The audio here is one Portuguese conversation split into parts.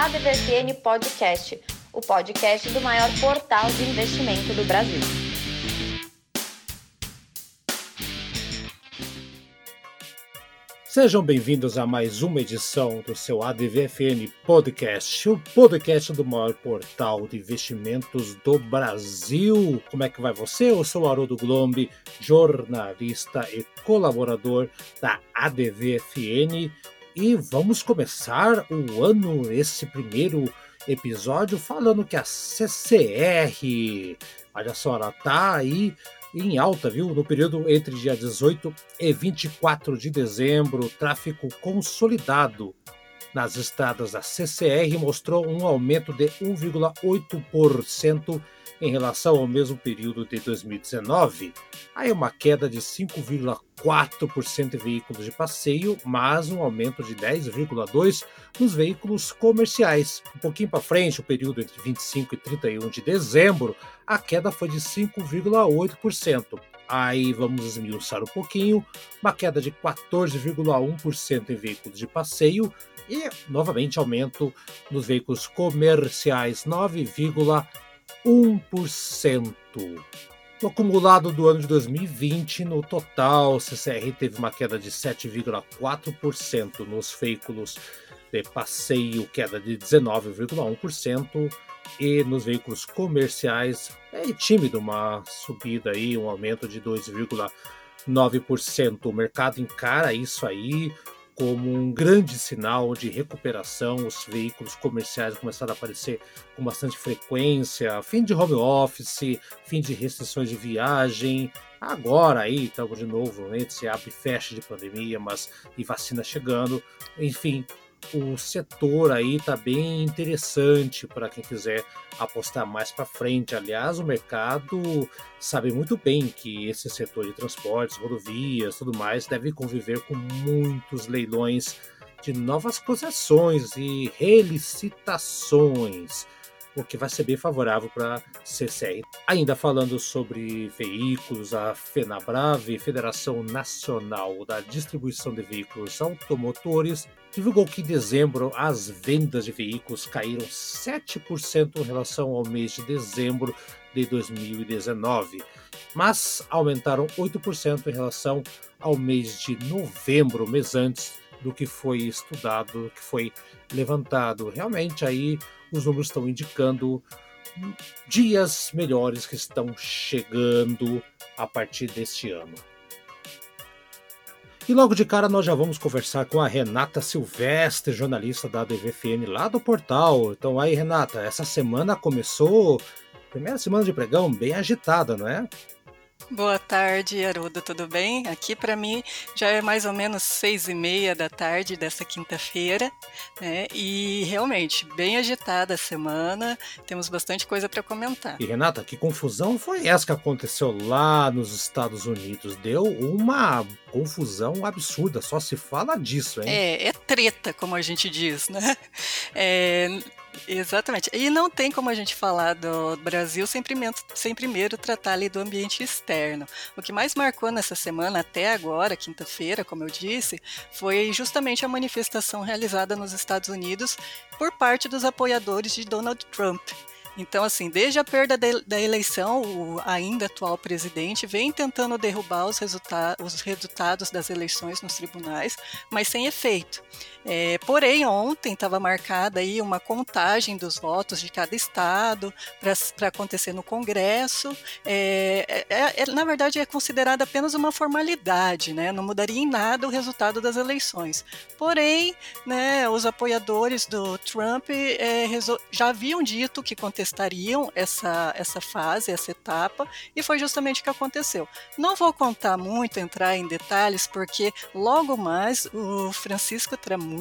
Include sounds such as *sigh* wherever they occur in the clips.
ADVFN Podcast, o podcast do maior portal de investimento do Brasil. Sejam bem-vindos a mais uma edição do seu ADVFN Podcast, o podcast do maior portal de investimentos do Brasil. Como é que vai você? Eu sou Haroldo Glombi, jornalista e colaborador da ADVFN e vamos começar o ano, esse primeiro episódio, falando que a CCR, olha só, ela tá aí em alta, viu? No período entre dia 18 e 24 de dezembro, tráfego consolidado nas estradas da CCR mostrou um aumento de 1,8% em relação ao mesmo período de 2019. Aí uma queda de 5,4% em veículos de passeio, mas um aumento de 10,2% nos veículos comerciais. Um pouquinho para frente, o período entre 25 e 31 de dezembro, a queda foi de 5,8%. Aí vamos esmiuçar um pouquinho, uma queda de 14,1% em veículos de passeio e novamente aumento nos veículos comerciais 9,1%. No acumulado do ano de 2020, no total, o CCR teve uma queda de 7,4% nos veículos de passeio, queda de 19,1%, e nos veículos comerciais é tímido, uma subida aí, um aumento de 2,9%. O mercado encara isso aí como um grande sinal de recuperação. Os veículos comerciais começaram a aparecer com bastante frequência, fim de home office, fim de restrições de viagem. Agora aí estamos de novo, né, se abre e fecha de pandemia, mas e vacina chegando. Enfim, o setor aí está bem interessante para quem quiser apostar mais para frente. Aliás, o mercado sabe muito bem que esse setor de transportes, rodovias, tudo mais, deve conviver com muitos leilões de novas concessões e relicitações o que vai ser bem favorável para CCR. Ainda falando sobre veículos, a FenaBrave, Federação Nacional da Distribuição de Veículos Automotores, divulgou que em dezembro as vendas de veículos caíram 7% em relação ao mês de dezembro de 2019, mas aumentaram 8% em relação ao mês de novembro, mês antes do que foi estudado, que foi levantado. Realmente aí os números estão indicando dias melhores que estão chegando a partir deste ano. E logo de cara nós já vamos conversar com a Renata Silvestre, jornalista da DVFN lá do portal. Então aí, Renata, essa semana começou, primeira semana de pregão bem agitada, não é? Boa tarde, Aruda, tudo bem? Aqui para mim já é mais ou menos seis e meia da tarde dessa quinta-feira, né? E realmente bem agitada a semana, temos bastante coisa para comentar. E Renata, que confusão foi essa que aconteceu lá nos Estados Unidos? Deu uma confusão absurda, só se fala disso, hein? É, é treta, como a gente diz, né? *laughs* É, Exatamente. E não tem como a gente falar do Brasil sem primeiro, sem primeiro tratar ali do ambiente externo. O que mais marcou nessa semana, até agora, quinta-feira, como eu disse, foi justamente a manifestação realizada nos Estados Unidos por parte dos apoiadores de Donald Trump. Então, assim, desde a perda da eleição, o ainda atual presidente vem tentando derrubar os, resulta os resultados das eleições nos tribunais, mas sem efeito. É, porém, ontem estava marcada aí uma contagem dos votos de cada estado para acontecer no Congresso. É, é, é, na verdade, é considerada apenas uma formalidade, né? não mudaria em nada o resultado das eleições. Porém, né, os apoiadores do Trump é, já haviam dito que contestariam essa, essa fase, essa etapa, e foi justamente o que aconteceu. Não vou contar muito, entrar em detalhes, porque logo mais o Francisco Tramu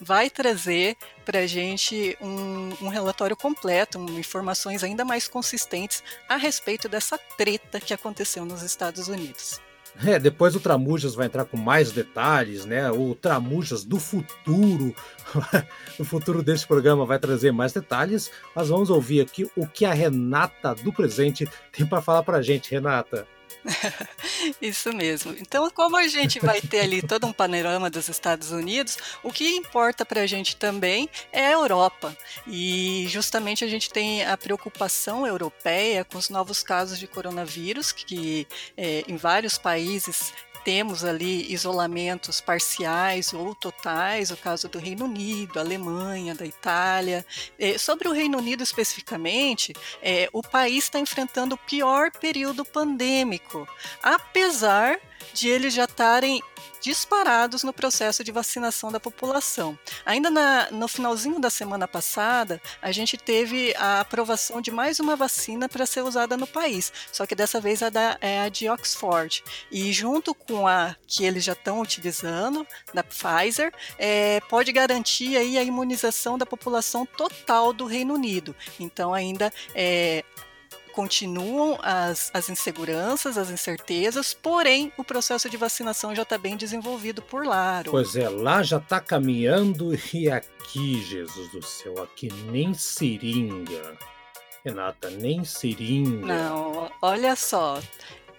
vai trazer para a gente um, um relatório completo, um, informações ainda mais consistentes a respeito dessa treta que aconteceu nos Estados Unidos. É, depois o Tramujas vai entrar com mais detalhes, né? O Tramujas do futuro, *laughs* o futuro desse programa vai trazer mais detalhes, mas vamos ouvir aqui o que a Renata do presente tem para falar para gente, Renata. *laughs* Isso mesmo. Então, como a gente vai ter ali todo um panorama dos Estados Unidos, o que importa para a gente também é a Europa. E justamente a gente tem a preocupação europeia com os novos casos de coronavírus, que é, em vários países temos ali isolamentos parciais ou totais, o caso do Reino Unido, Alemanha, da Itália. É, sobre o Reino Unido especificamente, é, o país está enfrentando o pior período pandêmico, apesar de eles já estarem disparados no processo de vacinação da população. Ainda na, no finalzinho da semana passada, a gente teve a aprovação de mais uma vacina para ser usada no país, só que dessa vez a da, é a de Oxford. E junto com a que eles já estão utilizando, da Pfizer, é, pode garantir aí a imunização da população total do Reino Unido. Então ainda é, continuam as, as inseguranças, as incertezas, porém o processo de vacinação já está bem desenvolvido por lá. Pois é, lá já está caminhando *laughs* e aqui, Jesus do céu, aqui nem seringa. Renata, nem seringa. Não, olha só.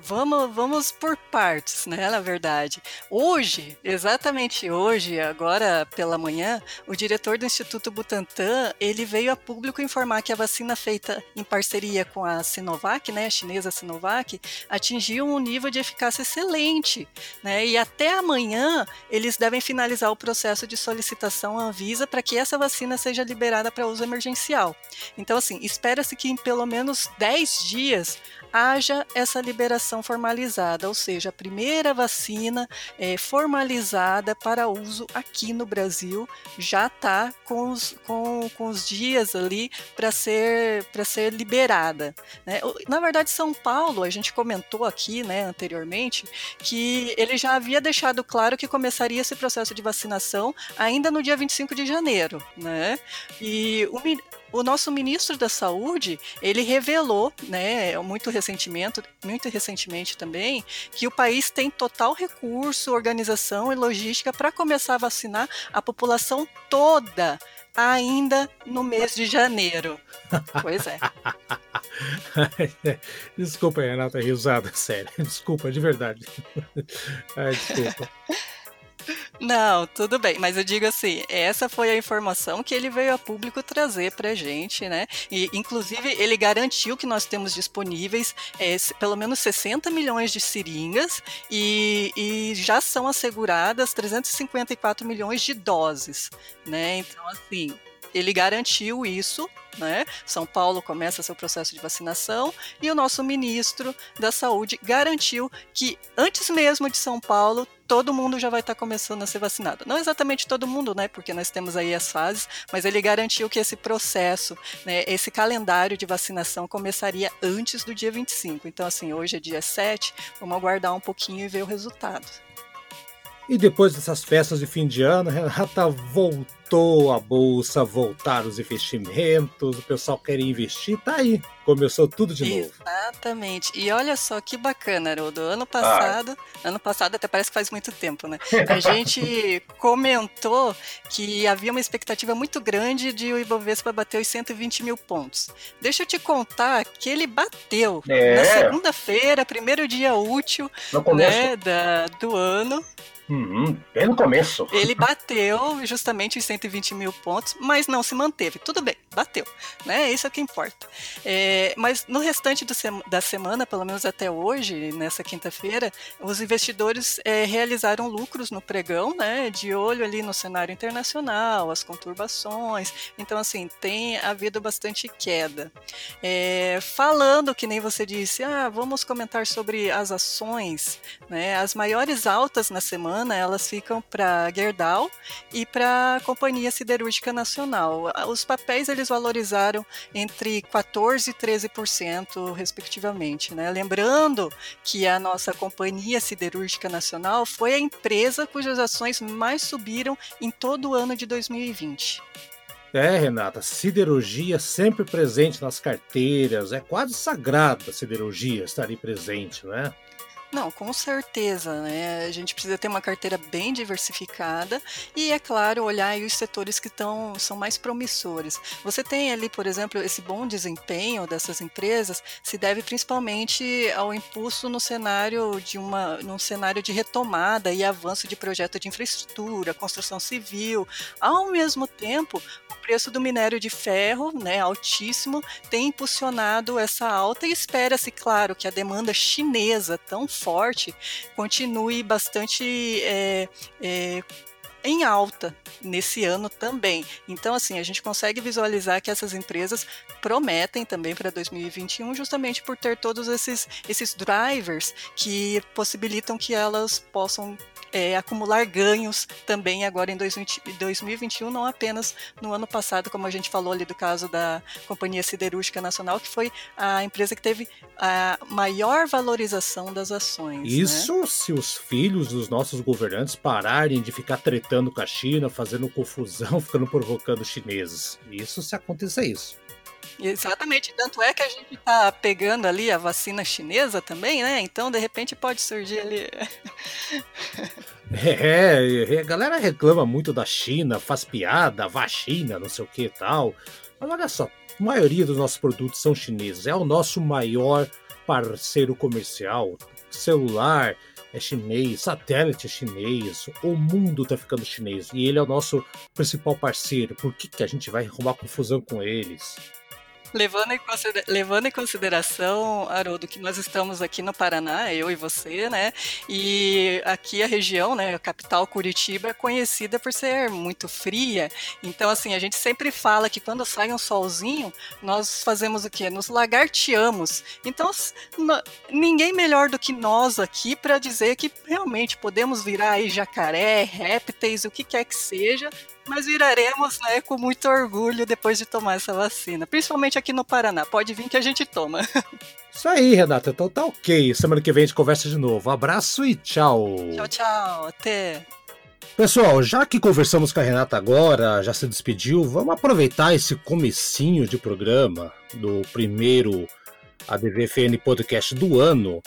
Vamos, vamos por partes, né? Na verdade. Hoje, exatamente hoje, agora pela manhã, o diretor do Instituto Butantan, ele veio a público informar que a vacina feita em parceria com a Sinovac, né, a chinesa Sinovac, atingiu um nível de eficácia excelente, né? E até amanhã eles devem finalizar o processo de solicitação à Anvisa para que essa vacina seja liberada para uso emergencial. Então, assim, espera-se que em pelo menos 10 dias haja essa liberação formalizada, ou seja, a primeira vacina é, formalizada para uso aqui no Brasil já está com os, com, com os dias ali para ser, ser liberada. Né? Na verdade, São Paulo, a gente comentou aqui né, anteriormente, que ele já havia deixado claro que começaria esse processo de vacinação ainda no dia 25 de janeiro. Né? E o, o nosso ministro da Saúde, ele revelou, né, muito recentemente, muito recentemente também, que o país tem total recurso, organização e logística para começar a vacinar a população toda ainda no mês de janeiro. Pois é. *laughs* desculpa, Renata, risada, *laughs* sério. Desculpa, de verdade. Ai, desculpa. *laughs* Não, tudo bem, mas eu digo assim, essa foi a informação que ele veio a público trazer pra gente, né? E inclusive ele garantiu que nós temos disponíveis é, pelo menos 60 milhões de seringas e, e já são asseguradas 354 milhões de doses, né? Então, assim, ele garantiu isso, né? São Paulo começa seu processo de vacinação e o nosso ministro da Saúde garantiu que antes mesmo de São Paulo todo mundo já vai estar começando a ser vacinado. Não exatamente todo mundo, né? Porque nós temos aí as fases, mas ele garantiu que esse processo, né, esse calendário de vacinação começaria antes do dia 25. Então, assim, hoje é dia 7, vamos aguardar um pouquinho e ver o resultado. E depois dessas festas de fim de ano, Renata voltou a bolsa, voltaram os investimentos, o pessoal quer investir, tá aí. Começou tudo de novo. Exatamente. E olha só que bacana, Haroldo. Ano passado, ah. ano passado até parece que faz muito tempo, né? A *laughs* gente comentou que havia uma expectativa muito grande de o Ibovespa bater os 120 mil pontos. Deixa eu te contar que ele bateu é. na segunda-feira, primeiro dia útil né, da, do ano. Uhum, bem no começo. Ele bateu justamente os 120 mil pontos, mas não se manteve. Tudo bem, bateu. Né? Isso é o que importa. É, mas no restante da semana, pelo menos até hoje, nessa quinta-feira, os investidores é, realizaram lucros no pregão, né? De olho ali no cenário internacional, as conturbações. Então, assim, tem havido bastante queda. É, falando, que nem você disse, ah, vamos comentar sobre as ações, né? As maiores altas na semana elas ficam para Gerdau e para a Siderúrgica Nacional. Os papéis eles valorizaram entre 14 e 13% respectivamente, né? Lembrando que a nossa Companhia Siderúrgica Nacional foi a empresa cujas ações mais subiram em todo o ano de 2020. É, Renata, siderurgia sempre presente nas carteiras, é quase sagrada a siderurgia estar ali presente, né? Não, com certeza, né? A gente precisa ter uma carteira bem diversificada e, é claro, olhar os setores que são mais promissores. Você tem ali, por exemplo, esse bom desempenho dessas empresas se deve principalmente ao impulso no cenário de uma, num cenário de retomada e avanço de projeto de infraestrutura, construção civil. Ao mesmo tempo, o preço do minério de ferro, né, altíssimo, tem impulsionado essa alta e espera-se, claro, que a demanda chinesa tão forte continue bastante é, é, em alta nesse ano também. Então, assim, a gente consegue visualizar que essas empresas prometem também para 2021, justamente por ter todos esses, esses drivers que possibilitam que elas possam é, acumular ganhos também agora em 2021, não apenas no ano passado, como a gente falou ali do caso da Companhia Siderúrgica Nacional, que foi a empresa que teve a maior valorização das ações. Né? Isso né? se os filhos dos nossos governantes pararem de ficar tretando com a China, fazendo confusão, *laughs* ficando provocando chineses. Isso se acontecer isso. Exatamente, tanto é que a gente está pegando ali a vacina chinesa também, né? Então, de repente, pode surgir ali. É, é, a galera reclama muito da China, faz piada, vacina, não sei o que e tal. Mas olha só, a maioria dos nossos produtos são chineses. É o nosso maior parceiro comercial. Celular é chinês, satélite é chinês, o mundo tá ficando chinês. E ele é o nosso principal parceiro. Por que, que a gente vai arrumar confusão com eles? Levando em, levando em consideração, Haroldo, que nós estamos aqui no Paraná, eu e você, né? E aqui a região, né, a capital Curitiba, é conhecida por ser muito fria. Então, assim, a gente sempre fala que quando sai um solzinho, nós fazemos o quê? Nos lagarteamos. Então, ninguém melhor do que nós aqui para dizer que realmente podemos virar aí jacaré, répteis, o que quer que seja, mas viraremos né, com muito orgulho depois de tomar essa vacina, principalmente aqui no Paraná. Pode vir que a gente toma. *laughs* Isso aí, Renata. Então tá ok. Semana que vem a gente conversa de novo. Abraço e tchau. Tchau, tchau. Até. Pessoal, já que conversamos com a Renata agora, já se despediu, vamos aproveitar esse comecinho de programa do primeiro ADVFN Podcast do ano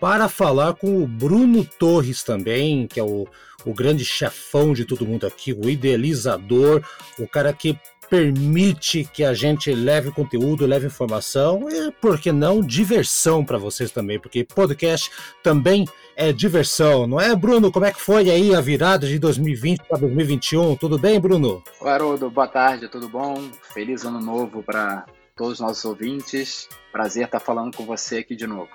para falar com o Bruno Torres também, que é o, o grande chefão de todo mundo aqui, o idealizador, o cara que permite que a gente leve conteúdo, leve informação e, por que não, diversão para vocês também, porque podcast também é diversão, não é, Bruno? Como é que foi aí a virada de 2020 para 2021? Tudo bem, Bruno? Haroldo, boa tarde, tudo bom? Feliz ano novo para todos os nossos ouvintes. Prazer estar falando com você aqui de novo.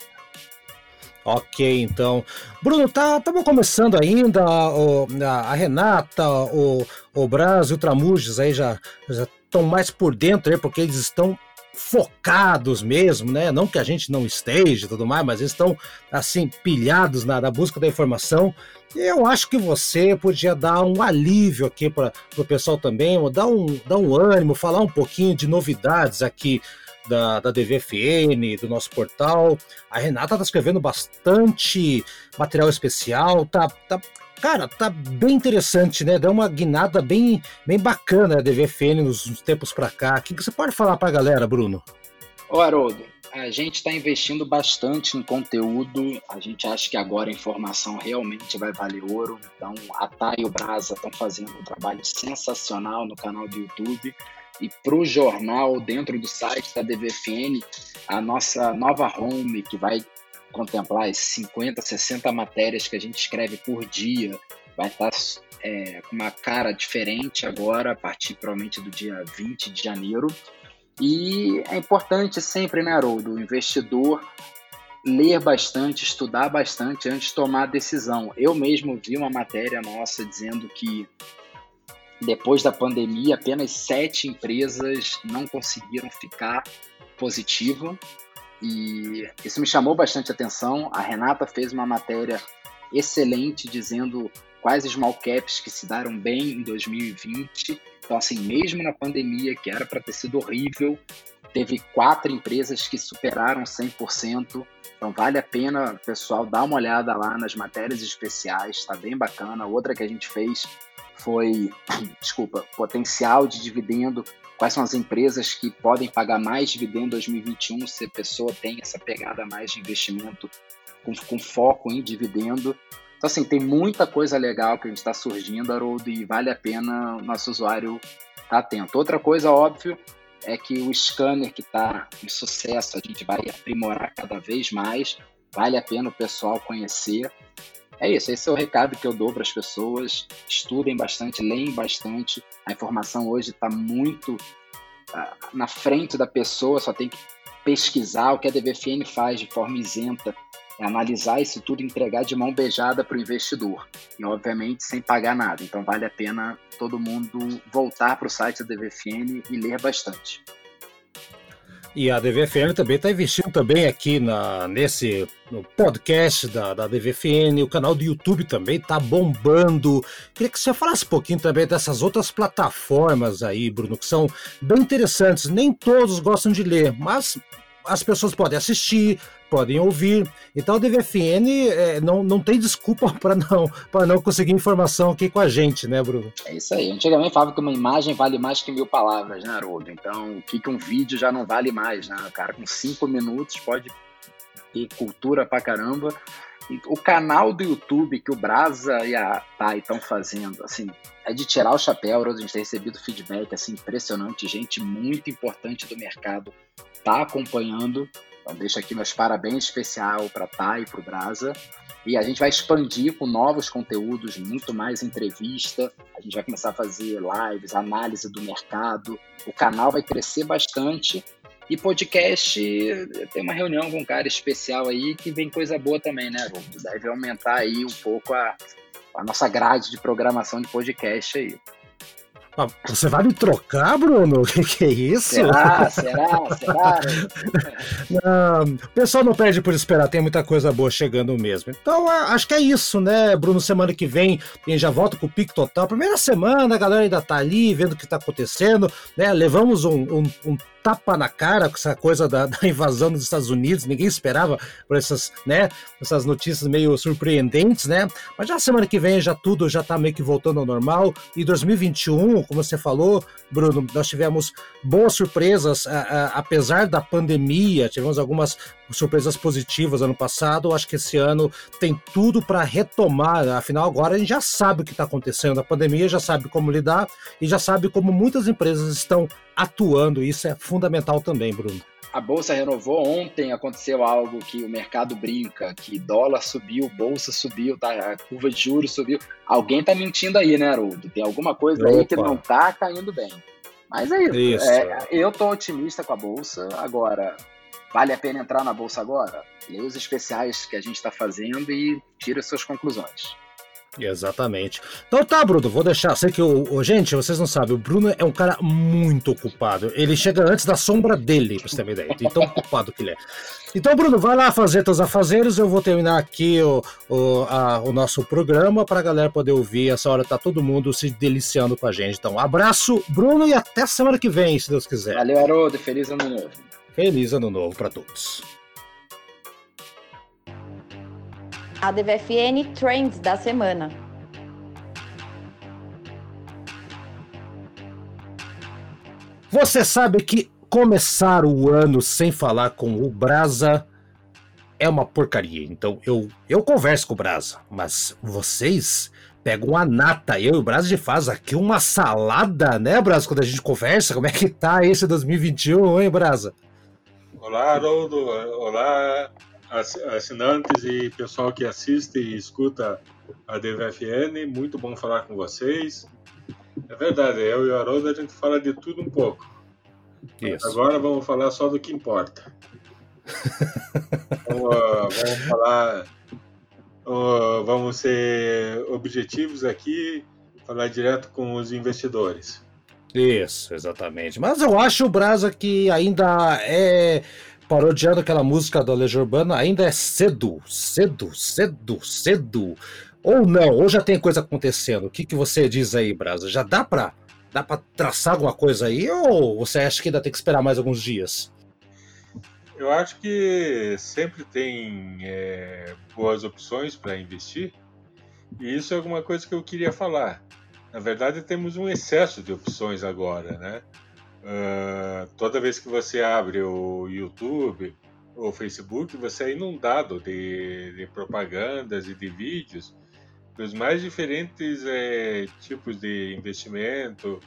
Ok, então. Bruno, tá, estamos começando ainda, o, a, a, Renata, o, o Braz e o Tramujas aí já estão mais por dentro aí, porque eles estão focados mesmo, né? Não que a gente não esteja e tudo mais, mas eles estão assim pilhados na, na busca da informação. Eu acho que você podia dar um alívio aqui para o pessoal também, dar um, dar um ânimo, falar um pouquinho de novidades aqui da, da DVFN, do nosso portal. A Renata tá escrevendo bastante material especial, tá, tá cara, tá bem interessante, né? Deu uma guinada bem, bem bacana a DVFN nos, nos tempos para cá. O que, que você pode falar para a galera, Bruno? Ô, Haroldo, a gente está investindo bastante em conteúdo. A gente acha que agora a informação realmente vai valer ouro. Então, a Thay e o Brasa estão fazendo um trabalho sensacional no canal do YouTube e para o jornal, dentro do site da DVFN, a nossa nova home, que vai contemplar as 50, 60 matérias que a gente escreve por dia, vai estar é, com uma cara diferente agora, a partir provavelmente do dia 20 de janeiro. E é importante sempre, né, Haroldo, o investidor ler bastante, estudar bastante antes de tomar a decisão. Eu mesmo vi uma matéria nossa dizendo que depois da pandemia, apenas sete empresas não conseguiram ficar positivo e isso me chamou bastante atenção. A Renata fez uma matéria excelente dizendo quais small caps que se deram bem em 2020. Então, assim, mesmo na pandemia, que era para ter sido horrível, teve quatro empresas que superaram 100%. Então, vale a pena, pessoal, dar uma olhada lá nas matérias especiais, está bem bacana. Outra que a gente fez foi, *clears throat* desculpa, potencial de dividendo, quais são as empresas que podem pagar mais dividendo em 2021 se a pessoa tem essa pegada mais de investimento com, com foco em dividendo. Então, assim, tem muita coisa legal que a gente está surgindo, Haroldo, e vale a pena o nosso usuário estar tá atento. Outra coisa, óbvio, é que o scanner que está em sucesso, a gente vai aprimorar cada vez mais, vale a pena o pessoal conhecer. É isso, esse é o recado que eu dou para as pessoas. Estudem bastante, leem bastante. A informação hoje está muito uh, na frente da pessoa, só tem que pesquisar o que a DVFN faz de forma isenta, é analisar isso tudo e entregar de mão beijada para o investidor. E, obviamente, sem pagar nada. Então, vale a pena todo mundo voltar para o site da DVFN e ler bastante. E a DVFN também está investindo também aqui na, nesse no podcast da, da DVFN, o canal do YouTube também está bombando. Queria que você falasse um pouquinho também dessas outras plataformas aí, Bruno, que são bem interessantes. Nem todos gostam de ler, mas as pessoas podem assistir, podem ouvir. Então a DVFN é, não, não tem desculpa *laughs* para não, não conseguir informação aqui com a gente, né, Bruno? É isso aí. Antigamente falava que uma imagem vale mais que mil palavras, né, Haroldo? Então o que, que um vídeo já não vale mais, né? Cara com cinco minutos pode ter cultura pra caramba. O canal do YouTube que o Brasa e a Thay estão fazendo, assim, é de tirar o chapéu. A gente tem recebido feedback assim, impressionante, gente muito importante do mercado está acompanhando. Então, deixo aqui meus parabéns especial para a Thay e para o Brasa. E a gente vai expandir com novos conteúdos, muito mais entrevista. A gente vai começar a fazer lives, análise do mercado. O canal vai crescer bastante. E podcast, tem uma reunião com um cara especial aí que vem coisa boa também, né? Deve aumentar aí um pouco a, a nossa grade de programação de podcast aí. Você vai me trocar, Bruno? O *laughs* que, que, é isso? Será? Será? Será? *laughs* não, o pessoal não perde por esperar, tem muita coisa boa chegando mesmo. Então, acho que é isso, né, Bruno? Semana que vem a gente já volta com o pico total. Primeira semana, a galera ainda tá ali vendo o que tá acontecendo, né? Levamos um, um, um tapa na cara com essa coisa da, da, invasão dos Estados Unidos, ninguém esperava por essas, né, essas notícias meio surpreendentes, né? Mas já semana que vem já tudo já tá meio que voltando ao normal. E 2021, como você falou, Bruno, nós tivemos boas surpresas, a, a, apesar da pandemia, tivemos algumas surpresas positivas ano passado. Acho que esse ano tem tudo para retomar. Afinal, agora a gente já sabe o que está acontecendo. A pandemia já sabe como lidar e já sabe como muitas empresas estão atuando. Isso é fundamental também, Bruno. A bolsa renovou ontem, aconteceu algo que o mercado brinca, que dólar subiu, bolsa subiu, tá, a curva de juros subiu. Alguém tá mentindo aí, né, Haroldo? Tem alguma coisa Opa. aí que não tá caindo bem. Mas é isso. isso. É, eu tô otimista com a bolsa. Agora, Vale a pena entrar na bolsa agora? Lê os especiais que a gente está fazendo e tira suas conclusões. Exatamente. Então tá, Bruno, vou deixar. Sei que o, Gente, vocês não sabem, o Bruno é um cara muito ocupado. Ele chega antes da sombra dele, pra você ter uma ideia. De tão ocupado que ele é. Então, Bruno, vai lá fazer teus afazeres. Eu vou terminar aqui o, o, a, o nosso programa pra galera poder ouvir. Essa hora tá todo mundo se deliciando com a gente. Então, abraço, Bruno, e até semana que vem, se Deus quiser. Valeu, Haroldo. Feliz ano novo. Feliz ano novo para todos. A DVFN Trends da semana. Você sabe que começar o ano sem falar com o Brasa é uma porcaria. Então eu, eu converso com o Brasa, mas vocês pegam a nata. Eu e o Brasa de faz aqui uma salada, né, Brasa? Quando a gente conversa, como é que tá esse 2021, hein, Brasa? Olá, Haroldo. Olá, assinantes e pessoal que assiste e escuta a DVFN. Muito bom falar com vocês. É verdade, eu e o Haroldo a gente fala de tudo um pouco. Isso. Agora vamos falar só do que importa. *laughs* então, uh, vamos falar. Uh, vamos ser objetivos aqui, falar direto com os investidores. Isso, exatamente. Mas eu acho o Brasa que ainda é parodiando aquela música da Legião Urbana, ainda é cedo, cedo, cedo, cedo. Ou não, ou já tem coisa acontecendo. O que, que você diz aí, Brasa? Já dá pra, dá pra traçar alguma coisa aí ou você acha que ainda tem que esperar mais alguns dias? Eu acho que sempre tem é, boas opções para investir. E isso é alguma coisa que eu queria falar. Na verdade, temos um excesso de opções agora, né? Uh, toda vez que você abre o YouTube o Facebook, você é inundado de, de propagandas e de vídeos dos mais diferentes é, tipos de investimento,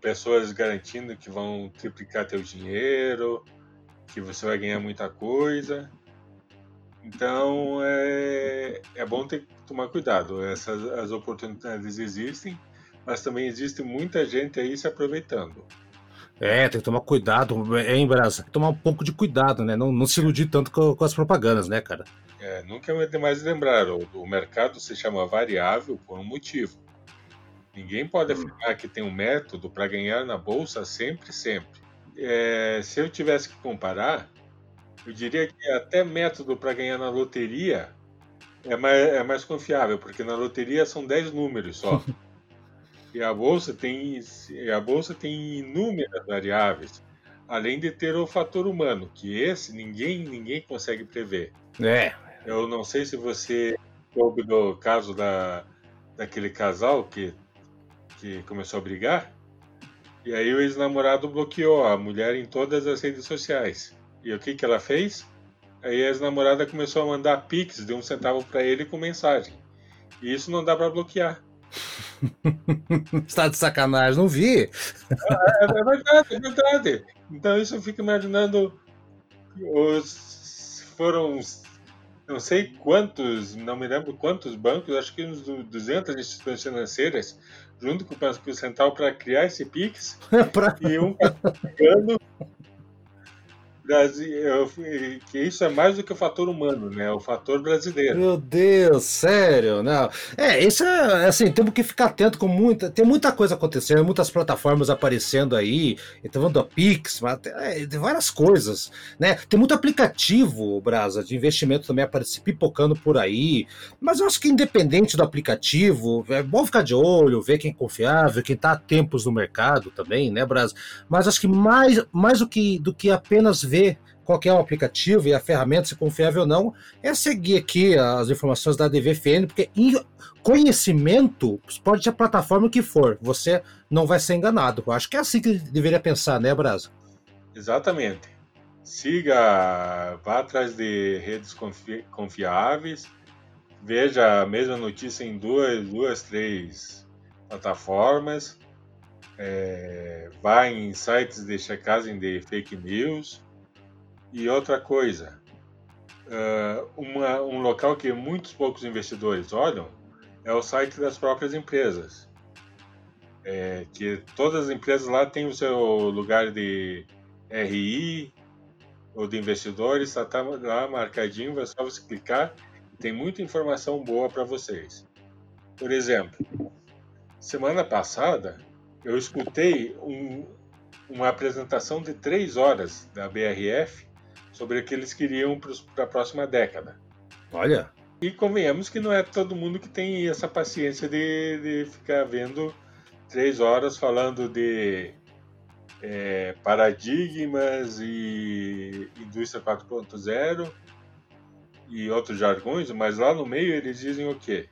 pessoas garantindo que vão triplicar teu dinheiro, que você vai ganhar muita coisa. Então é, é bom ter que tomar cuidado. Essas as oportunidades existem, mas também existe muita gente aí se aproveitando. É, tem que tomar cuidado, é, em Brasa. Tomar um pouco de cuidado, né? Não, não se iludir tanto com, com as propagandas, né, cara? É, nunca é demais lembrar, o, o mercado se chama variável por um motivo. Ninguém pode hum. afirmar que tem um método para ganhar na bolsa sempre, sempre. É, se eu tivesse que comparar, eu diria que até método para ganhar na loteria é mais, é mais confiável, porque na loteria são 10 números só. *laughs* e a bolsa tem a bolsa tem inúmeras variáveis, além de ter o fator humano, que esse ninguém ninguém consegue prever. É. Eu não sei se você soube do caso da daquele casal que que começou a brigar. E aí o ex-namorado bloqueou a mulher em todas as redes sociais. E o que, que ela fez? Aí a ex-namorada começou a mandar pix de um centavo para ele com mensagem. E isso não dá para bloquear. Está de sacanagem, não vi. É, é, verdade, é verdade. Então isso eu fico imaginando. Os, foram não sei quantos, não me lembro quantos bancos, acho que uns 200 instituições financeiras, junto com o Banco Central, para criar esse PIX. *laughs* pra... E um Brasil, que isso é mais do que o fator humano, né? O fator brasileiro. Meu Deus, sério, não. É, isso é assim, temos que ficar atento com muita, tem muita coisa acontecendo, muitas plataformas aparecendo aí, então a Pix, é, várias coisas, né? Tem muito aplicativo, Brasa, de investimento também aparecendo, pipocando por aí, mas eu acho que independente do aplicativo, é bom ficar de olho, ver quem é confiável, quem está a tempos no mercado também, né, Brasa? Mas acho que mais, mais do que do que apenas ver qual é o aplicativo e a ferramenta, se confiável ou não, é seguir aqui as informações da DVFN, porque conhecimento pode ser a plataforma que for, você não vai ser enganado. Eu acho que é assim que deveria pensar, né, Brasa? Exatamente. Siga, vá atrás de redes confi confiáveis, veja a mesma notícia em duas, duas três plataformas, é, vá em sites de checagem de fake news, e outra coisa, uh, uma, um local que muitos poucos investidores olham é o site das próprias empresas. É, que todas as empresas lá têm o seu lugar de RI ou de investidores, está tá lá marcadinho, é só você clicar tem muita informação boa para vocês. Por exemplo, semana passada eu escutei um, uma apresentação de três horas da BRF sobre o que eles queriam para a próxima década. Olha. E convenhamos que não é todo mundo que tem essa paciência de, de ficar vendo três horas falando de é, paradigmas e indústria 4.0 e outros jargões, mas lá no meio eles dizem o quê?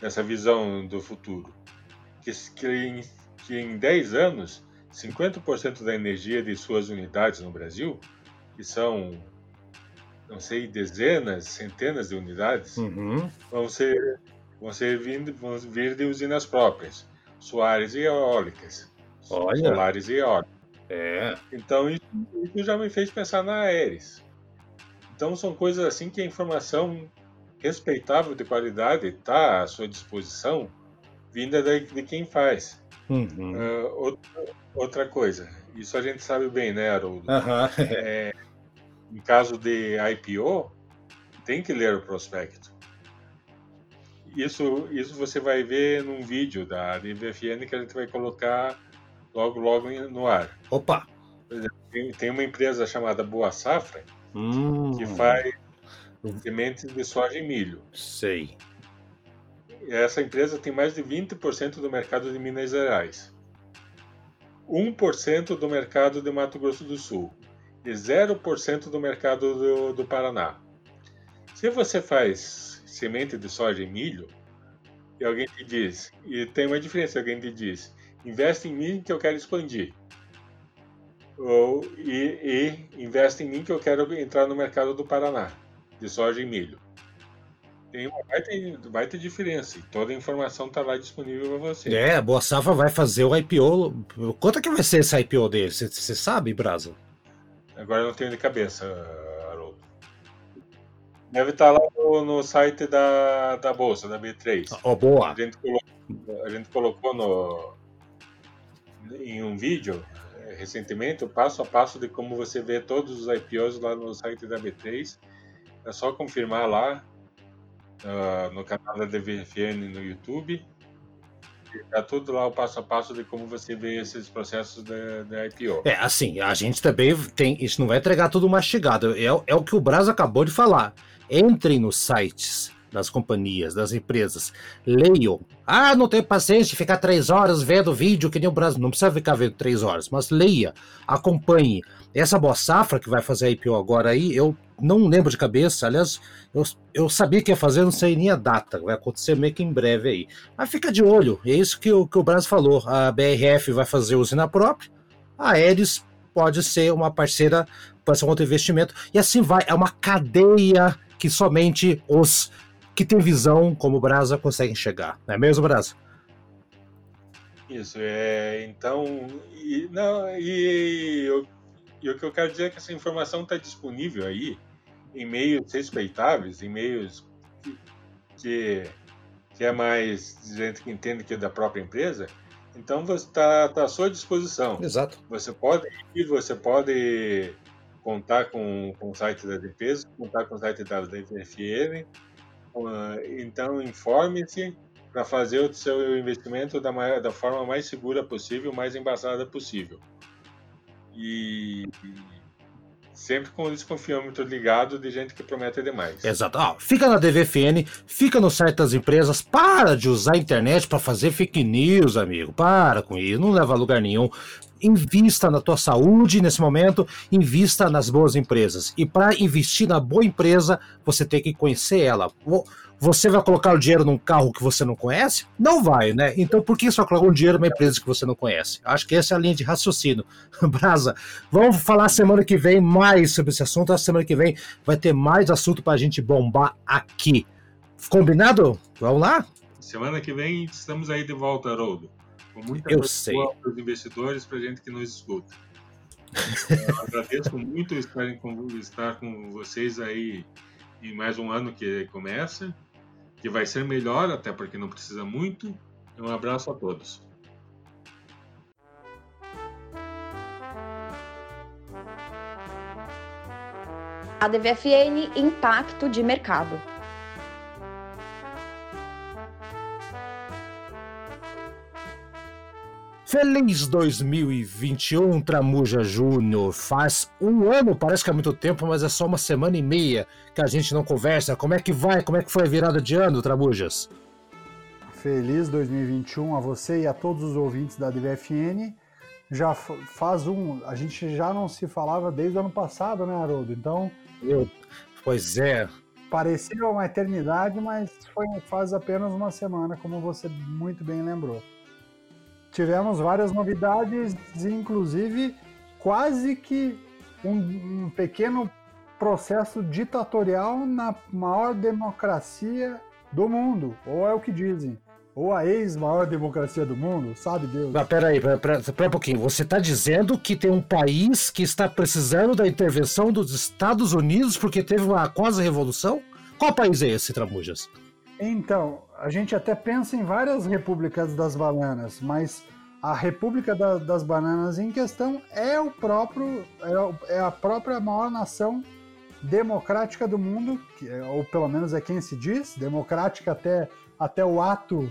Essa visão do futuro. Que, que, em, que em 10 anos, 50% da energia de suas unidades no Brasil que são, não sei, dezenas, centenas de unidades, uhum. vão ser vão ser vindo, vão vir de usinas próprias, soares e eólicas, Olha. solares e eólicas. É. Então isso, isso, já me fez pensar na Aeres. Então são coisas assim que a informação respeitável de qualidade está à sua disposição, vinda de, de quem faz. Uhum. Uh, outra, outra, coisa, isso a gente sabe bem, né, Haroldo? Uhum. É, em caso de IPO, tem que ler o prospecto. Isso, isso você vai ver num vídeo da DVFN que a gente vai colocar logo, logo no ar. Opa! Tem, tem uma empresa chamada Boa Safra hum. que faz sementes de soja e milho. Sei. Essa empresa tem mais de 20% do mercado de Minas Gerais. 1% do mercado de Mato Grosso do Sul e 0% do mercado do, do Paraná. Se você faz semente de soja e milho, e alguém te diz, e tem uma diferença, alguém te diz, investe em mim que eu quero expandir. ou, e, e investe em mim que eu quero entrar no mercado do Paraná, de soja e milho. Tem uma baita, baita diferença. E toda a informação está lá disponível para você. É, a Boa Safra vai fazer o IPO. Quanto é que vai ser esse IPO dele? Você sabe, Brasa? Agora eu não tenho de cabeça, Haroldo. Deve estar lá no, no, site da, da Bolsa, da B3. Oh, boa. A gente colocou, a gente colocou no, em um vídeo eh, recentemente o passo a passo de como você vê todos os IPOs lá no site da B3. É só confirmar lá uh, no canal da DVFN no YouTube. Está tudo lá o passo a passo de como você vê esses processos da IPO. É, assim, a gente também tem. Isso não vai entregar tudo mastigado. É, é o que o Braz acabou de falar. Entrem nos sites das companhias, das empresas, leiam. Ah, não tenho paciência de ficar três horas vendo vídeo que nem o Brasil. Não precisa ficar vendo três horas, mas leia, acompanhe. Essa boa safra que vai fazer a IPO agora aí, eu não lembro de cabeça. Aliás, eu, eu sabia que ia fazer, não sei nem a data. Vai acontecer meio que em breve aí. Mas fica de olho. É isso que o, que o Brasil falou. A BRF vai fazer usina própria. A Aeres pode ser uma parceira para ser um outro investimento. E assim vai. É uma cadeia que somente os que tem visão como o Brasa conseguem chegar. Não é mesmo, Brasa? Isso, é. Então. E, não, e, eu, e o que eu quero dizer é que essa informação está disponível aí em meios respeitáveis, em meios que, que, que, é mais gente que entende que é da própria empresa. Então você está tá à sua disposição. Exato. Você pode ir, você pode contar com, com o site das empresas, contar com o site da, da IFM, então, informe-se para fazer o seu investimento da, da forma mais segura possível, mais embasada possível. E, sempre com o desconfiômetro ligado de gente que promete demais. Exato. Ah, fica na DVFN, fica no site das empresas, para de usar a internet para fazer fake news, amigo. Para com isso, não leva a lugar nenhum invista na tua saúde nesse momento, invista nas boas empresas. E para investir na boa empresa, você tem que conhecer ela. Você vai colocar o dinheiro num carro que você não conhece? Não vai, né? Então por que só colocar o dinheiro numa empresa que você não conhece? Acho que essa é a linha de raciocínio. *laughs* Brasa, vamos falar semana que vem mais sobre esse assunto. A semana que vem vai ter mais assunto para a gente bombar aqui. Combinado? Vamos lá? Semana que vem estamos aí de volta, Haroldo com muita Eu sei. para os investidores, para a gente que nos escuta. Eu agradeço muito estar com, estar com vocês aí em mais um ano que começa, que vai ser melhor, até porque não precisa muito. Um abraço a todos. A DVFN Impacto de Mercado. Feliz 2021, Tramuja Júnior. Faz um ano, parece que é muito tempo, mas é só uma semana e meia que a gente não conversa. Como é que vai? Como é que foi a virada de ano, Tramujas? Feliz 2021 a você e a todos os ouvintes da DVFN. Já faz um. A gente já não se falava desde o ano passado, né, Haroldo? Então. Eu, pois é. Parecia uma eternidade, mas foi, faz apenas uma semana, como você muito bem lembrou tivemos várias novidades, inclusive quase que um, um pequeno processo ditatorial na maior democracia do mundo, ou é o que dizem. Ou a ex-maior democracia do mundo, sabe Deus? Mas peraí, peraí, peraí um pouquinho. Você está dizendo que tem um país que está precisando da intervenção dos Estados Unidos porque teve uma quase revolução? Qual país é esse, Tramujas? Então, a gente até pensa em várias repúblicas das bananas, mas a República da, das Bananas em questão é o próprio é, é, a própria maior nação democrática do mundo, é, ou pelo menos é quem se diz, democrática até, até o ato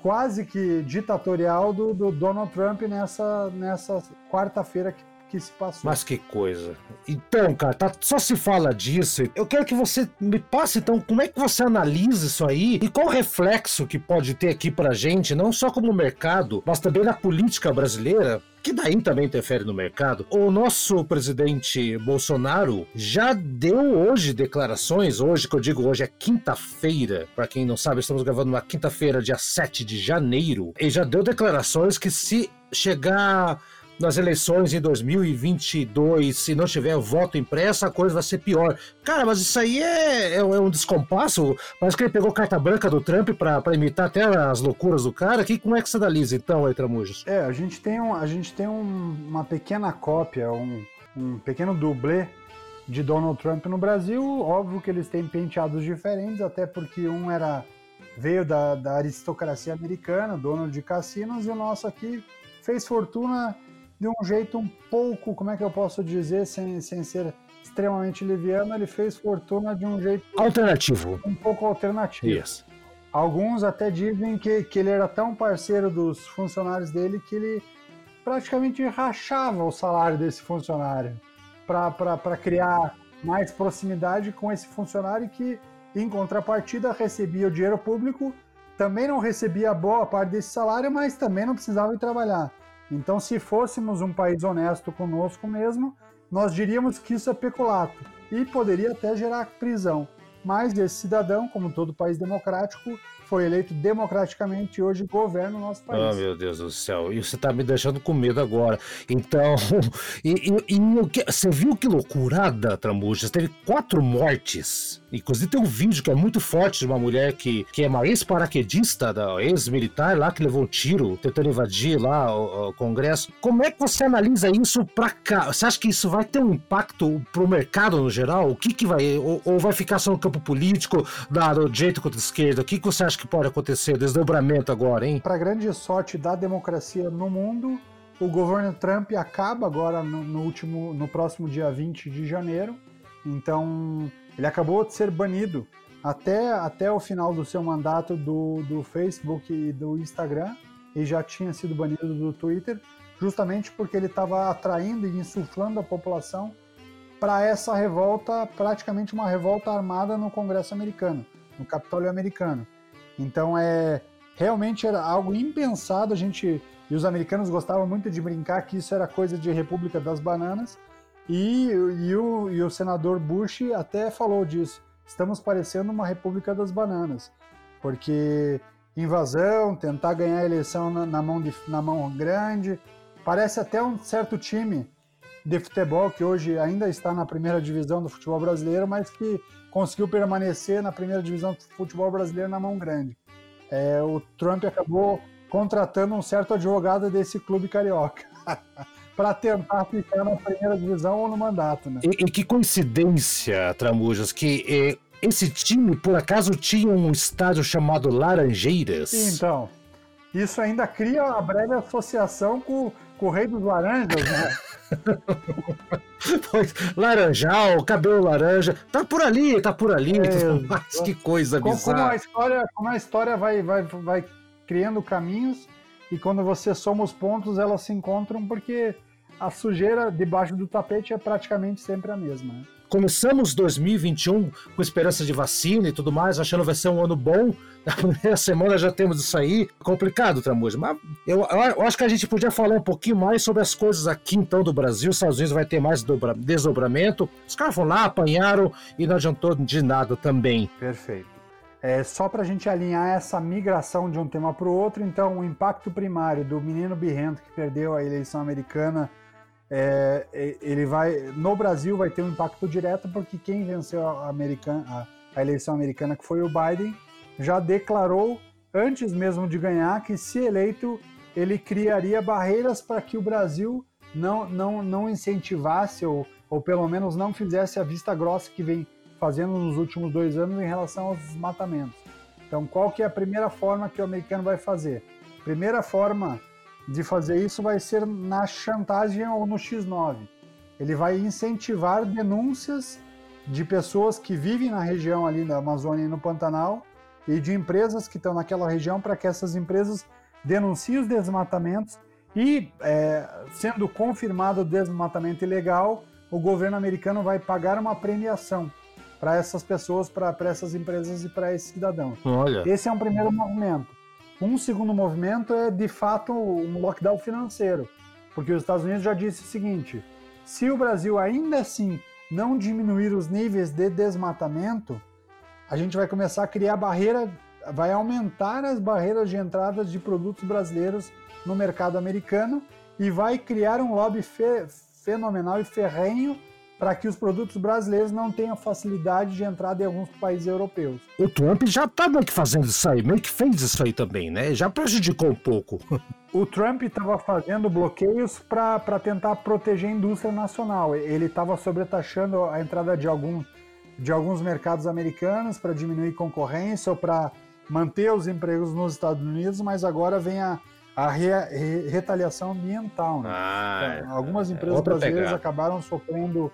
quase que ditatorial do, do Donald Trump nessa, nessa quarta-feira que que se passou. Mas que coisa. Então, cara, tá, só se fala disso. Eu quero que você me passe, então, como é que você analisa isso aí e qual reflexo que pode ter aqui pra gente, não só como mercado, mas também na política brasileira, que daí também interfere no mercado. O nosso presidente Bolsonaro já deu hoje declarações, hoje que eu digo hoje é quinta-feira, para quem não sabe, estamos gravando uma quinta-feira, dia 7 de janeiro, e já deu declarações que se chegar nas eleições em 2022, se não tiver voto impresso, a coisa vai ser pior. Cara, mas isso aí é, é, é um descompasso. Parece que ele pegou carta branca do Trump para imitar até as loucuras do cara. Que, como é que você analisa então, aí, Tramujas? É, a gente tem, um, a gente tem um, uma pequena cópia, um, um pequeno dublê de Donald Trump no Brasil. Óbvio que eles têm penteados diferentes, até porque um era veio da, da aristocracia americana, dono de cassinos, e o nosso aqui fez fortuna de um jeito um pouco, como é que eu posso dizer, sem, sem ser extremamente liviano, ele fez fortuna de um jeito alternativo. Um pouco alternativo. Isso. Alguns até dizem que, que ele era tão parceiro dos funcionários dele que ele praticamente rachava o salário desse funcionário para criar mais proximidade com esse funcionário que, em contrapartida, recebia o dinheiro público, também não recebia boa parte desse salário, mas também não precisava ir trabalhar. Então, se fôssemos um país honesto conosco mesmo, nós diríamos que isso é peculato e poderia até gerar prisão. Mas esse cidadão, como todo país democrático, foi eleito democraticamente e hoje governa o nosso país. Oh, meu Deus do céu. E você tá me deixando com medo agora. Então, *laughs* e, e, e você viu que loucurada, Tramujas? Teve quatro mortes. Inclusive tem um vídeo que é muito forte de uma mulher que, que é uma ex-paraquedista, ex-militar lá, que levou um tiro tentando invadir lá o, o, Congresso. Como é que você analisa isso pra cá? Você acha que isso vai ter um impacto pro mercado no geral? O que que vai... Ou, ou vai ficar só no campo político, da, do jeito contra a esquerda? O que, que você acha que pode acontecer? Desdobramento agora, hein? Para grande sorte da democracia no mundo, o governo Trump acaba agora no, no, último, no próximo dia 20 de janeiro. Então, ele acabou de ser banido até, até o final do seu mandato do, do Facebook e do Instagram e já tinha sido banido do Twitter, justamente porque ele estava atraindo e insuflando a população para essa revolta, praticamente uma revolta armada no Congresso americano, no Capitólio americano. Então é realmente era algo impensado. A gente e os americanos gostavam muito de brincar que isso era coisa de República das Bananas. E, e, o, e o senador Bush até falou disso. Estamos parecendo uma República das Bananas, porque invasão, tentar ganhar a eleição na, na mão, de, na mão grande, parece até um certo time de futebol que hoje ainda está na primeira divisão do futebol brasileiro, mas que conseguiu permanecer na primeira divisão do futebol brasileiro na mão grande. É, o Trump acabou contratando um certo advogado desse clube carioca. *laughs* para tentar ficar na primeira divisão ou no mandato, né? E, e que coincidência, Tramujas, que eh, esse time, por acaso, tinha um estádio chamado Laranjeiras. Então, isso ainda cria uma breve associação com, com o Rei dos Laranjas, né? *laughs* pois, laranjal, cabelo laranja, tá por ali, tá por ali. É, *laughs* Mas que coisa como, bizarra. Como a história, como a história vai, vai, vai criando caminhos e quando você soma os pontos, elas se encontram porque a sujeira debaixo do tapete é praticamente sempre a mesma. Né? Começamos 2021 com esperança de vacina e tudo mais, achando que vai ser um ano bom. *laughs* Na primeira semana já temos isso aí. Complicado, Tramuja. Mas eu, eu, acho que a gente podia falar um pouquinho mais sobre as coisas aqui então do Brasil. Os Estados Unidos vai ter mais dobra, desdobramento. Os caras foram lá, apanharam e não adiantou de nada também. Perfeito. É, só para a gente alinhar essa migração de um tema para o outro, então o impacto primário do menino birrento que perdeu a eleição americana é, ele vai no Brasil vai ter um impacto direto porque quem venceu a, americana, a, a, eleição americana que foi o Biden já declarou antes mesmo de ganhar que se eleito ele criaria barreiras para que o Brasil não, não, não incentivasse ou, ou pelo menos não fizesse a vista grossa que vem fazendo nos últimos dois anos em relação aos desmatamentos. Então, qual que é a primeira forma que o americano vai fazer? Primeira forma de fazer isso vai ser na chantagem ou no X9. Ele vai incentivar denúncias de pessoas que vivem na região ali da Amazônia e no Pantanal e de empresas que estão naquela região para que essas empresas denunciem os desmatamentos e, é, sendo confirmado o desmatamento ilegal, o governo americano vai pagar uma premiação para essas pessoas, para essas empresas e para esses cidadãos. Olha. Esse é um primeiro movimento. Um segundo movimento é, de fato, um lockdown financeiro, porque os Estados Unidos já disse o seguinte: se o Brasil ainda assim não diminuir os níveis de desmatamento, a gente vai começar a criar barreira, vai aumentar as barreiras de entrada de produtos brasileiros no mercado americano e vai criar um lobby fe fenomenal e ferrenho para que os produtos brasileiros não tenham facilidade de entrada em alguns países europeus. O Trump já está meio que fazendo isso aí, meio que fez isso aí também, né? Já prejudicou um pouco. O Trump estava fazendo bloqueios para tentar proteger a indústria nacional. Ele estava sobretaxando a entrada de, algum, de alguns mercados americanos para diminuir concorrência ou para manter os empregos nos Estados Unidos, mas agora vem a, a re, re, retaliação ambiental. Né? Ah, então, algumas é, empresas brasileiras pegar. acabaram sofrendo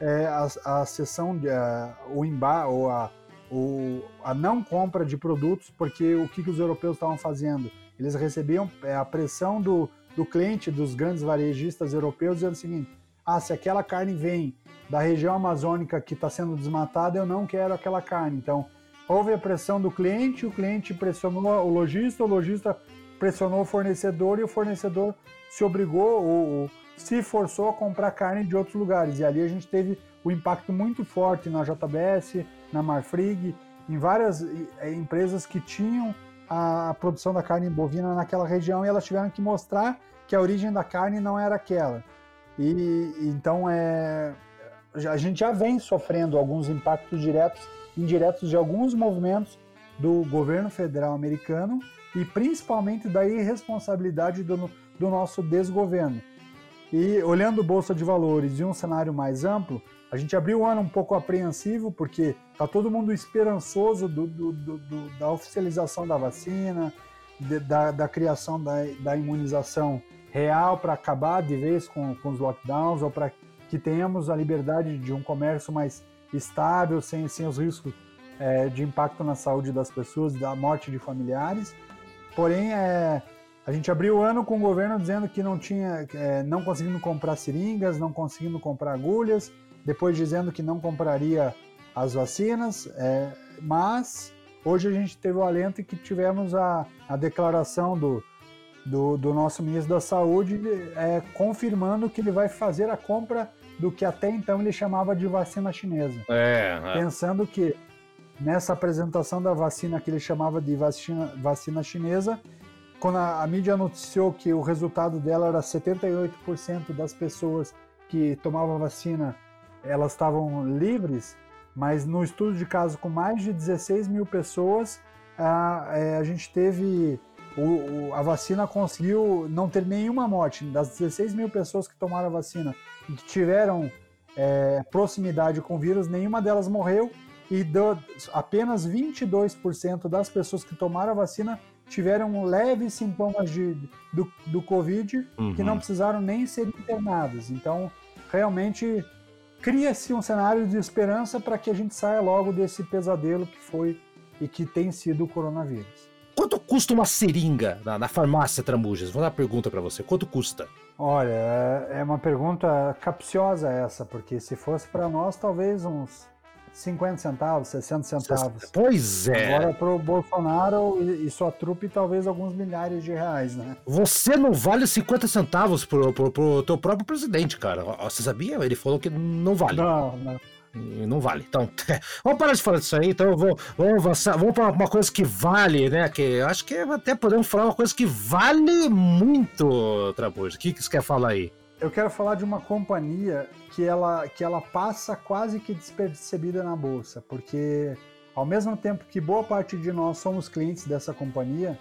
é, a, a sessão de a, o emba ou a, o, a não compra de produtos, porque o que, que os europeus estavam fazendo? Eles recebiam é, a pressão do, do cliente, dos grandes varejistas europeus, dizendo o seguinte: ah, se aquela carne vem da região amazônica que está sendo desmatada, eu não quero aquela carne. Então, houve a pressão do cliente, o cliente pressionou o lojista, o lojista pressionou o fornecedor e o fornecedor se obrigou ou, se forçou a comprar carne de outros lugares. E ali a gente teve o um impacto muito forte na JBS, na Marfrig, em várias eh, empresas que tinham a produção da carne bovina naquela região e elas tiveram que mostrar que a origem da carne não era aquela. E então é a gente já vem sofrendo alguns impactos diretos, indiretos de alguns movimentos do governo federal americano e principalmente da irresponsabilidade do, do nosso desgoverno. E olhando Bolsa de Valores e um cenário mais amplo, a gente abriu o ano um pouco apreensivo, porque está todo mundo esperançoso do, do, do, da oficialização da vacina, de, da, da, criação da, da imunização real para acabar de vez com, com os lockdowns, ou para que tenhamos a liberdade de um comércio mais estável, sem, sem os riscos é, de impacto na saúde das pessoas, da morte de familiares. Porém, é, a gente abriu o ano com o governo dizendo que não tinha, é, não conseguindo comprar seringas, não conseguindo comprar agulhas, depois dizendo que não compraria as vacinas, é, mas hoje a gente teve o alento e que tivemos a, a declaração do, do, do, nosso ministro da Saúde é, confirmando que ele vai fazer a compra do que até então ele chamava de vacina chinesa. É, é. Pensando que nessa apresentação da vacina que ele chamava de vacina, vacina chinesa, quando a, a mídia noticiou que o resultado dela era 78% das pessoas que tomavam vacina elas estavam livres, mas no estudo de caso com mais de 16 mil pessoas, a, é, a gente teve. O, o, a vacina conseguiu não ter nenhuma morte. Das 16 mil pessoas que tomaram a vacina e que tiveram é, proximidade com o vírus, nenhuma delas morreu e do, apenas 22% das pessoas que tomaram a vacina tiveram leves sintomas de, do, do Covid uhum. que não precisaram nem ser internados. Então, realmente cria-se um cenário de esperança para que a gente saia logo desse pesadelo que foi e que tem sido o coronavírus. Quanto custa uma seringa na, na farmácia Tramujas? Vou dar uma pergunta para você. Quanto custa? Olha, é, é uma pergunta capciosa essa, porque se fosse para nós, talvez uns 50 centavos, 60 centavos. Pois é. Agora para o Bolsonaro e, sua trupe, talvez alguns milhares de reais, né? Você não vale 50 centavos pro, pro, pro teu próprio presidente, cara. Você sabia? Ele falou que não vale. Não, não. Não vale. Então, *laughs* vamos parar de falar disso aí. Então, vou, vamos avançar. Vamos para uma coisa que vale, né? Que acho que até podemos falar uma coisa que vale muito, Trabujo. O que, que você quer falar aí? Eu quero falar de uma companhia que ela, que ela passa quase que despercebida na bolsa, porque ao mesmo tempo que boa parte de nós somos clientes dessa companhia,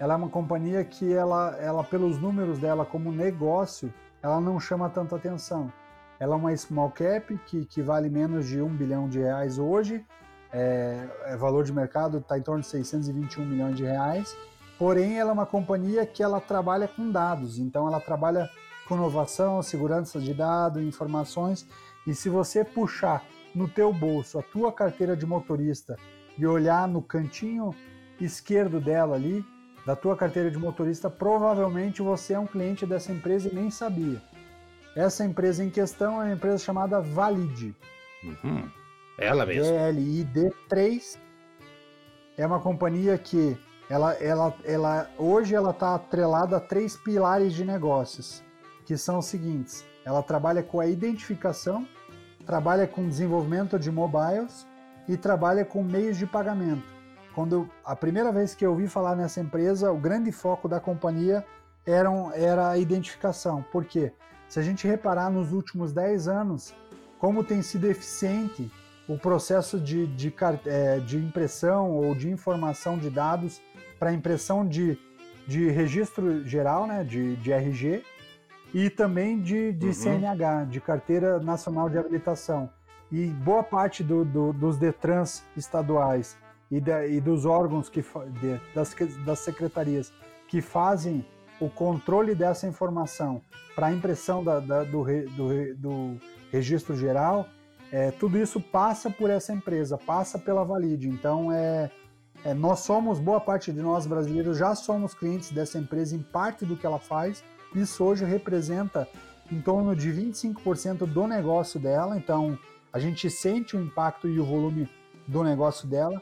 ela é uma companhia que ela, ela pelos números dela como negócio, ela não chama tanta atenção. Ela é uma small cap que, que vale menos de um bilhão de reais hoje, é, é valor de mercado está em torno de 621 milhões de reais. Porém, ela é uma companhia que ela trabalha com dados, então ela trabalha inovação, segurança de dados, informações. E se você puxar no teu bolso a tua carteira de motorista e olhar no cantinho esquerdo dela ali, da tua carteira de motorista, provavelmente você é um cliente dessa empresa e nem sabia. Essa empresa em questão é uma empresa chamada Valid. Uhum. Ela mesmo. VLID 3. É uma companhia que ela, ela, ela hoje ela está atrelada a três pilares de negócios que são os seguintes: ela trabalha com a identificação, trabalha com desenvolvimento de mobiles e trabalha com meios de pagamento. Quando a primeira vez que eu ouvi falar nessa empresa, o grande foco da companhia era a identificação. Por quê? Se a gente reparar nos últimos 10 anos, como tem sido eficiente o processo de, de, é, de impressão ou de informação de dados para impressão de, de registro geral, né, de, de RG, e também de, de uhum. CNH, de Carteira Nacional de Habilitação. E boa parte do, do, dos DETRANS estaduais e, e dos órgãos que, de, das, das secretarias que fazem o controle dessa informação para a impressão da, da, do, do, do, registro geral, é, tudo isso passa por essa empresa, passa pela Valide. Então, é, é, nós somos, boa parte de nós brasileiros já somos clientes dessa empresa em parte do que ela faz. Isso hoje representa em torno de 25% do negócio dela. Então, a gente sente o impacto e o volume do negócio dela.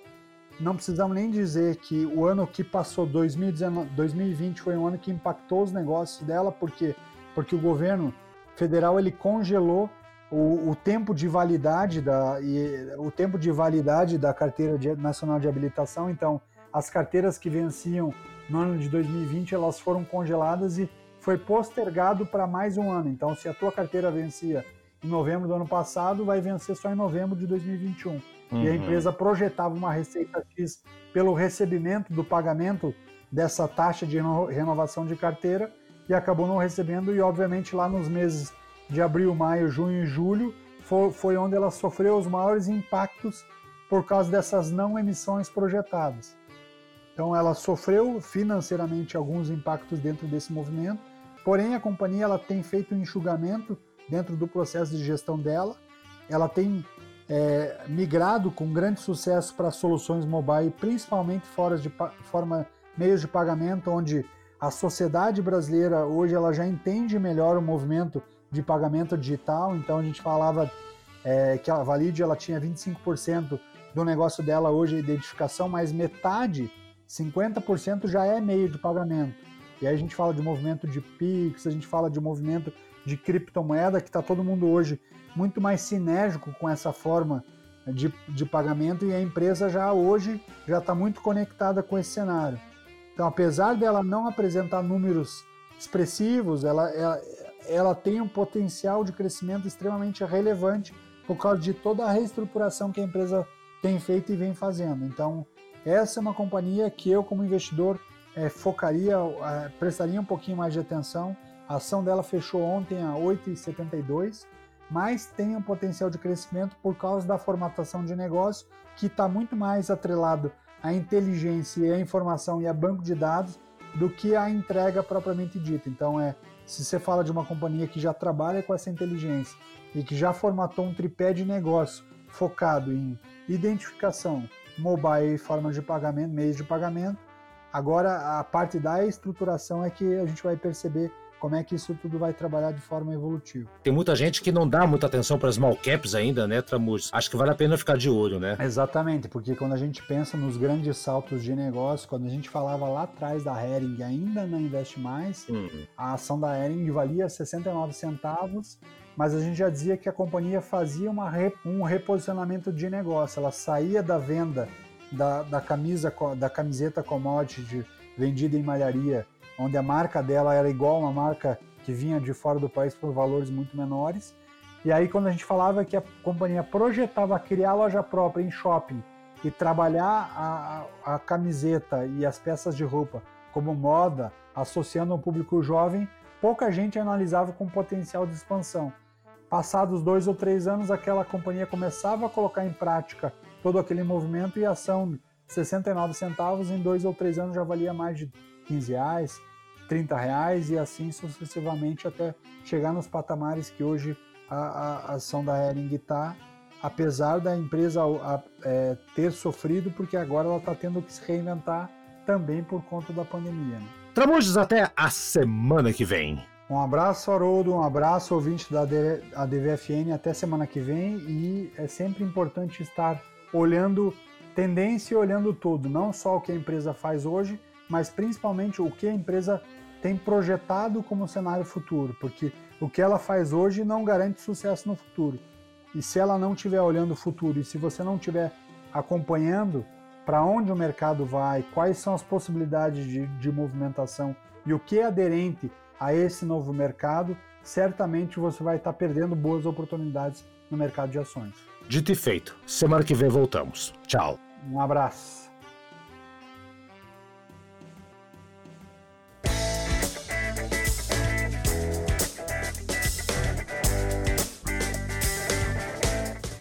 Não precisamos nem dizer que o ano que passou, 2019, 2020, foi um ano que impactou os negócios dela, porque porque o governo federal ele congelou o, o tempo de validade da e, o tempo de validade da carteira de, nacional de habilitação. Então, as carteiras que venciam no ano de 2020 elas foram congeladas e foi postergado para mais um ano. Então, se a tua carteira vencia em novembro do ano passado, vai vencer só em novembro de 2021. Uhum. E a uhum. empresa projetava uma receita X pelo recebimento do pagamento dessa taxa de renovação de carteira e acabou não recebendo. E, obviamente, lá nos meses de abril, maio, junho e julho, foi, foi onde ela sofreu os maiores impactos por causa dessas não emissões projetadas. Então, ela sofreu financeiramente alguns impactos dentro desse movimento, porém, a companhia ela tem feito um enxugamento dentro do processo de gestão dela. Ela tem é, migrado com grande sucesso para soluções mobile, principalmente fora de forma meios de pagamento, onde a sociedade brasileira hoje ela já entende melhor o movimento de pagamento digital. Então a gente falava é, que a Valide ela tinha 25% do negócio dela hoje a identificação, mas metade, 50% já é meio de pagamento. E aí a gente fala de movimento de Pix, a gente fala de movimento de criptomoeda, que está todo mundo hoje muito mais sinérgico com essa forma de, de pagamento e a empresa já hoje já está muito conectada com esse cenário. Então, apesar dela não apresentar números expressivos, ela, ela, ela tem um potencial de crescimento extremamente relevante por causa de toda a reestruturação que a empresa tem feito e vem fazendo. Então, essa é uma companhia que eu, como investidor, é, focaria, é, prestaria um pouquinho mais de atenção a ação dela fechou ontem a 8,72, mas tem um potencial de crescimento por causa da formatação de negócio que está muito mais atrelado à inteligência e à informação e a banco de dados do que a entrega propriamente dita. Então é se você fala de uma companhia que já trabalha com essa inteligência e que já formatou um tripé de negócio focado em identificação, mobile e formas de pagamento, meios de pagamento, agora a parte da estruturação é que a gente vai perceber como é que isso tudo vai trabalhar de forma evolutiva. Tem muita gente que não dá muita atenção para as small caps ainda, né, Tramus? Acho que vale a pena ficar de olho, né? Exatamente, porque quando a gente pensa nos grandes saltos de negócio, quando a gente falava lá atrás da Hering ainda não investe mais, uhum. a ação da Hering valia 69 centavos, mas a gente já dizia que a companhia fazia uma, um reposicionamento de negócio, ela saía da venda da, da camisa, da camiseta commodity vendida em malharia onde a marca dela era igual a uma marca que vinha de fora do país por valores muito menores. E aí, quando a gente falava que a companhia projetava criar loja própria em shopping e trabalhar a, a camiseta e as peças de roupa como moda, associando ao público jovem, pouca gente analisava com potencial de expansão. Passados dois ou três anos, aquela companhia começava a colocar em prática todo aquele movimento e a ação 69 centavos em dois ou três anos já valia mais de 15 reais, 30 reais e assim sucessivamente até chegar nos patamares que hoje a, a ação da Hering está, apesar da empresa a, é, ter sofrido, porque agora ela está tendo que se reinventar também por conta da pandemia. Né? Tramujas até a semana que vem. Um abraço, Haroldo, um abraço, ouvinte da DVFN, até semana que vem. E é sempre importante estar olhando tendência e olhando tudo, não só o que a empresa faz hoje, mas principalmente o que a empresa tem projetado como cenário futuro, porque o que ela faz hoje não garante sucesso no futuro. E se ela não estiver olhando o futuro e se você não estiver acompanhando para onde o mercado vai, quais são as possibilidades de, de movimentação e o que é aderente a esse novo mercado, certamente você vai estar perdendo boas oportunidades no mercado de ações. Dito e feito. Semana que vem voltamos. Tchau. Um abraço.